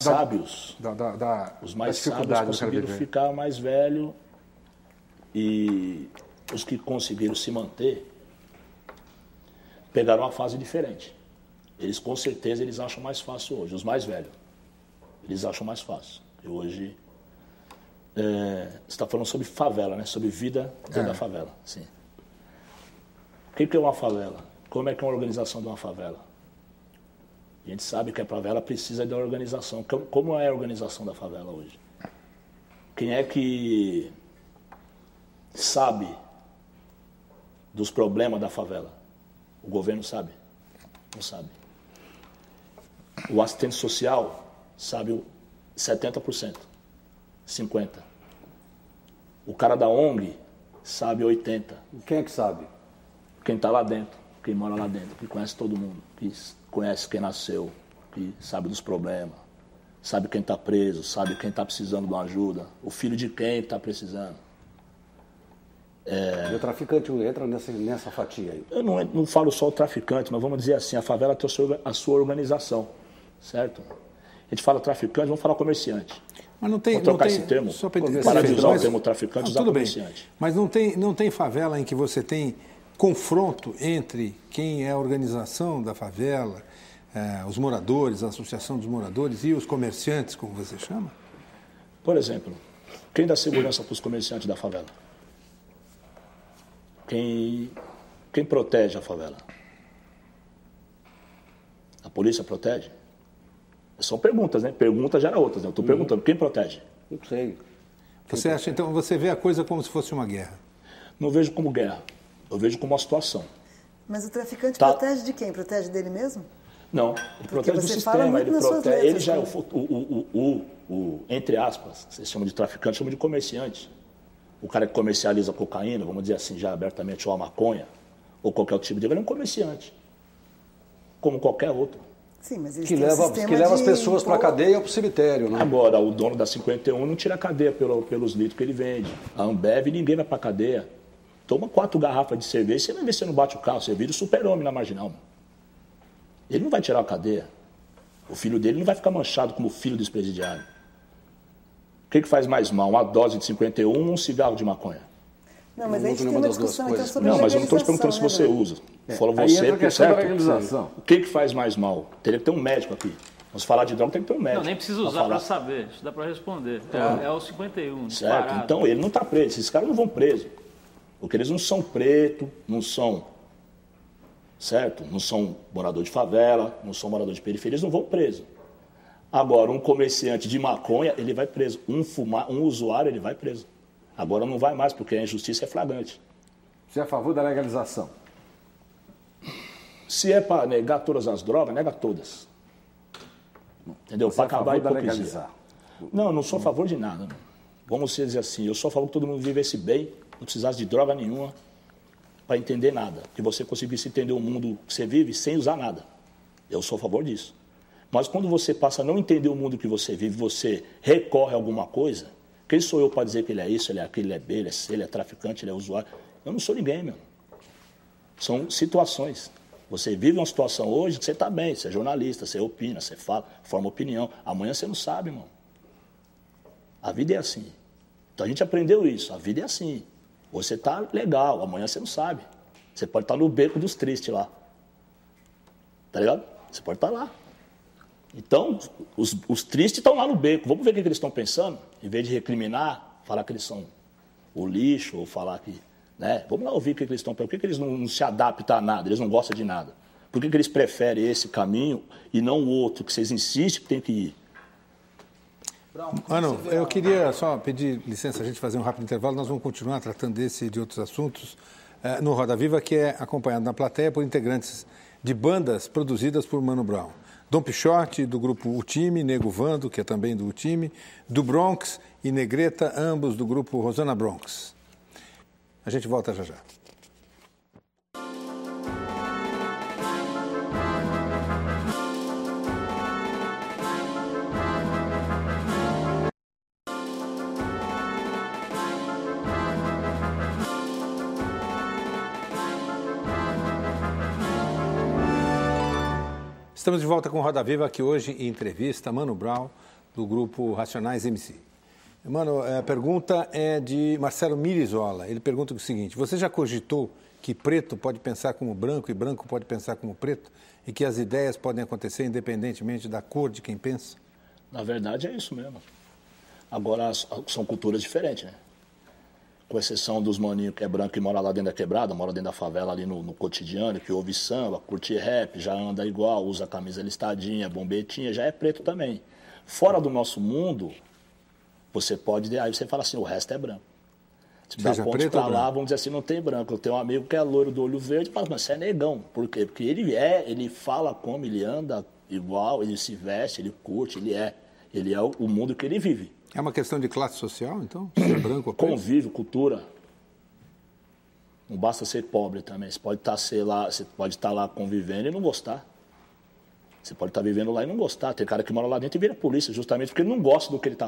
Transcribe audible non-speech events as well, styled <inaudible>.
sábios, da, da, da, os mais sábios conseguiram ficar mais velho e os que conseguiram se manter pegaram uma fase diferente. Eles com certeza eles acham mais fácil hoje, os mais velhos. Eles acham mais fácil. E hoje é, você está falando sobre favela, né? Sobre vida dentro é. da favela. Sim. O que é uma favela? Como é que é uma organização de uma favela? A gente sabe que a favela precisa da organização. Como é a organização da favela hoje? Quem é que sabe dos problemas da favela? O governo sabe? Não sabe. O assistente social sabe 70%, 50%. O cara da ONG sabe 80%. Quem é que sabe? Quem está lá dentro, quem mora lá dentro, que conhece todo mundo, que conhece quem nasceu, que sabe dos problemas, sabe quem está preso, sabe quem está precisando de uma ajuda, o filho de quem está precisando. É... E o traficante entra nessa, nessa fatia aí? Eu não, não falo só o traficante, mas vamos dizer assim, a favela tem a sua, a sua organização, certo? A gente fala traficante, vamos falar comerciante. Mas não tem. Vamos trocar não tem, esse termo. Só para parar de usar o termo traficante e usar tudo comerciante. Bem. Mas não tem, não tem favela em que você tem confronto entre quem é a organização da favela, eh, os moradores, a associação dos moradores e os comerciantes, como você chama? Por exemplo, quem dá segurança para os comerciantes da favela? Quem, quem protege a favela? A polícia protege? São perguntas, né? Perguntas gera outras. Né? Eu estou uhum. perguntando, quem protege? Não sei. Você acha, então, você vê a coisa como se fosse uma guerra? Não vejo como guerra. Eu vejo como uma situação. Mas o traficante tá. protege de quem? Protege dele mesmo? Não, ele Porque protege do sistema, ele protege. Ele já é o, o, o, o, entre aspas, vocês chamam de traficante, chamam de comerciante. O cara que comercializa cocaína, vamos dizer assim, já abertamente, ou a maconha, ou qualquer outro tipo de ele é um comerciante. Como qualquer outro. Sim, mas que leva, um que leva as pessoas para a cadeia ou para o cemitério. Né? Agora, o dono da 51 não tira a cadeia pelo, pelos litros que ele vende. A Ambev, ninguém vai para a cadeia. Toma quatro garrafas de cerveja, você vai ver se não bate o carro. Você vira o super-homem na marginal. Ele não vai tirar a cadeia. O filho dele não vai ficar manchado como filho dos presidiários. O que, que faz mais mal? Uma dose de 51 ou um cigarro de maconha? Não, mas aí tem uma discussão então, sobre Não, mas eu não estou perguntando se você né? usa. É, Fala você, porque é certo. O que, que faz mais mal? Teria que ter um médico aqui. Vamos falar de droga, tem que ter um médico. Não, nem precisa usar para saber, isso dá para responder. É, é o 51. Certo, disparado. então ele não está preso, esses caras não vão preso. Porque eles não são preto, não são, certo? Não são morador de favela, não são morador de periferia, eles não vão preso. Agora, um comerciante de maconha, ele vai preso. Um, fumar, um usuário, ele vai preso. Agora não vai mais, porque a injustiça é flagrante. Você é a favor da legalização? Se é para negar todas as drogas, nega todas. Entendeu? Para é acabar a hipocrisia. Legalizar. Não, não sou a favor de nada. Vamos dizer assim, eu sou a favor que todo mundo vivesse bem, não precisasse de droga nenhuma para entender nada. Que você conseguisse entender o mundo que você vive sem usar nada. Eu sou a favor disso. Mas quando você passa a não entender o mundo que você vive, você recorre a alguma coisa, quem sou eu para dizer que ele é isso, ele é aquilo, ele é B, ele é C, ele é traficante, ele é usuário? Eu não sou ninguém, meu. São situações. Você vive uma situação hoje que você está bem, você é jornalista, você opina, você fala, forma opinião. Amanhã você não sabe, irmão. A vida é assim. Então a gente aprendeu isso. A vida é assim. Você está legal, amanhã você não sabe. Você pode estar tá no beco dos tristes lá. Tá ligado? Você pode estar tá lá. Então, os, os tristes estão lá no beco. Vamos ver o que, que eles estão pensando. Em vez de recriminar, falar que eles são o lixo, ou falar que. Né? Vamos lá ouvir o que, que eles estão pensando. Por que, que eles não, não, se adaptam a nada? Eles não gostam de nada. Por que, que eles preferem esse caminho e não o outro, que vocês insistem que tem que ir? Mano, eu queria só pedir licença a gente fazer um rápido intervalo. Nós vamos continuar tratando desse e de outros assuntos uh, no Roda Viva, que é acompanhado na plateia por integrantes de bandas produzidas por Mano Brown. Dom Pichote, do grupo O Time, Nego Vando, que é também do O Time, do Bronx e Negreta, ambos do grupo Rosana Bronx. A gente volta já já. Estamos de volta com Roda Viva, que hoje em entrevista Mano Brown, do grupo Racionais MC. Mano, a pergunta é de Marcelo Mirizola. Ele pergunta o seguinte: Você já cogitou que preto pode pensar como branco e branco pode pensar como preto? E que as ideias podem acontecer independentemente da cor de quem pensa? Na verdade, é isso mesmo. Agora, são culturas diferentes, né? Com exceção dos maninhos que é branco e mora lá dentro da quebrada, mora dentro da favela ali no, no cotidiano, que ouve samba, curte rap, já anda igual, usa camisa listadinha, bombetinha, já é preto também. Fora do nosso mundo, você pode, aí você fala assim, o resto é branco. Se dá ponto pra lá, vamos dizer assim, não tem branco. Eu tenho um amigo que é loiro do olho verde, mas você é negão. Por quê? Porque ele é, ele fala como, ele anda igual, ele se veste, ele curte, ele é. Ele é o, o mundo que ele vive. É uma questão de classe social, então? Ser <coughs> branco Convívio, cultura. Não basta ser pobre também. Você pode estar, tá, sei lá, você pode estar tá lá convivendo e não gostar. Você pode estar tá vivendo lá e não gostar. Tem cara que mora lá dentro e vira polícia, justamente porque ele não gosta do que ele está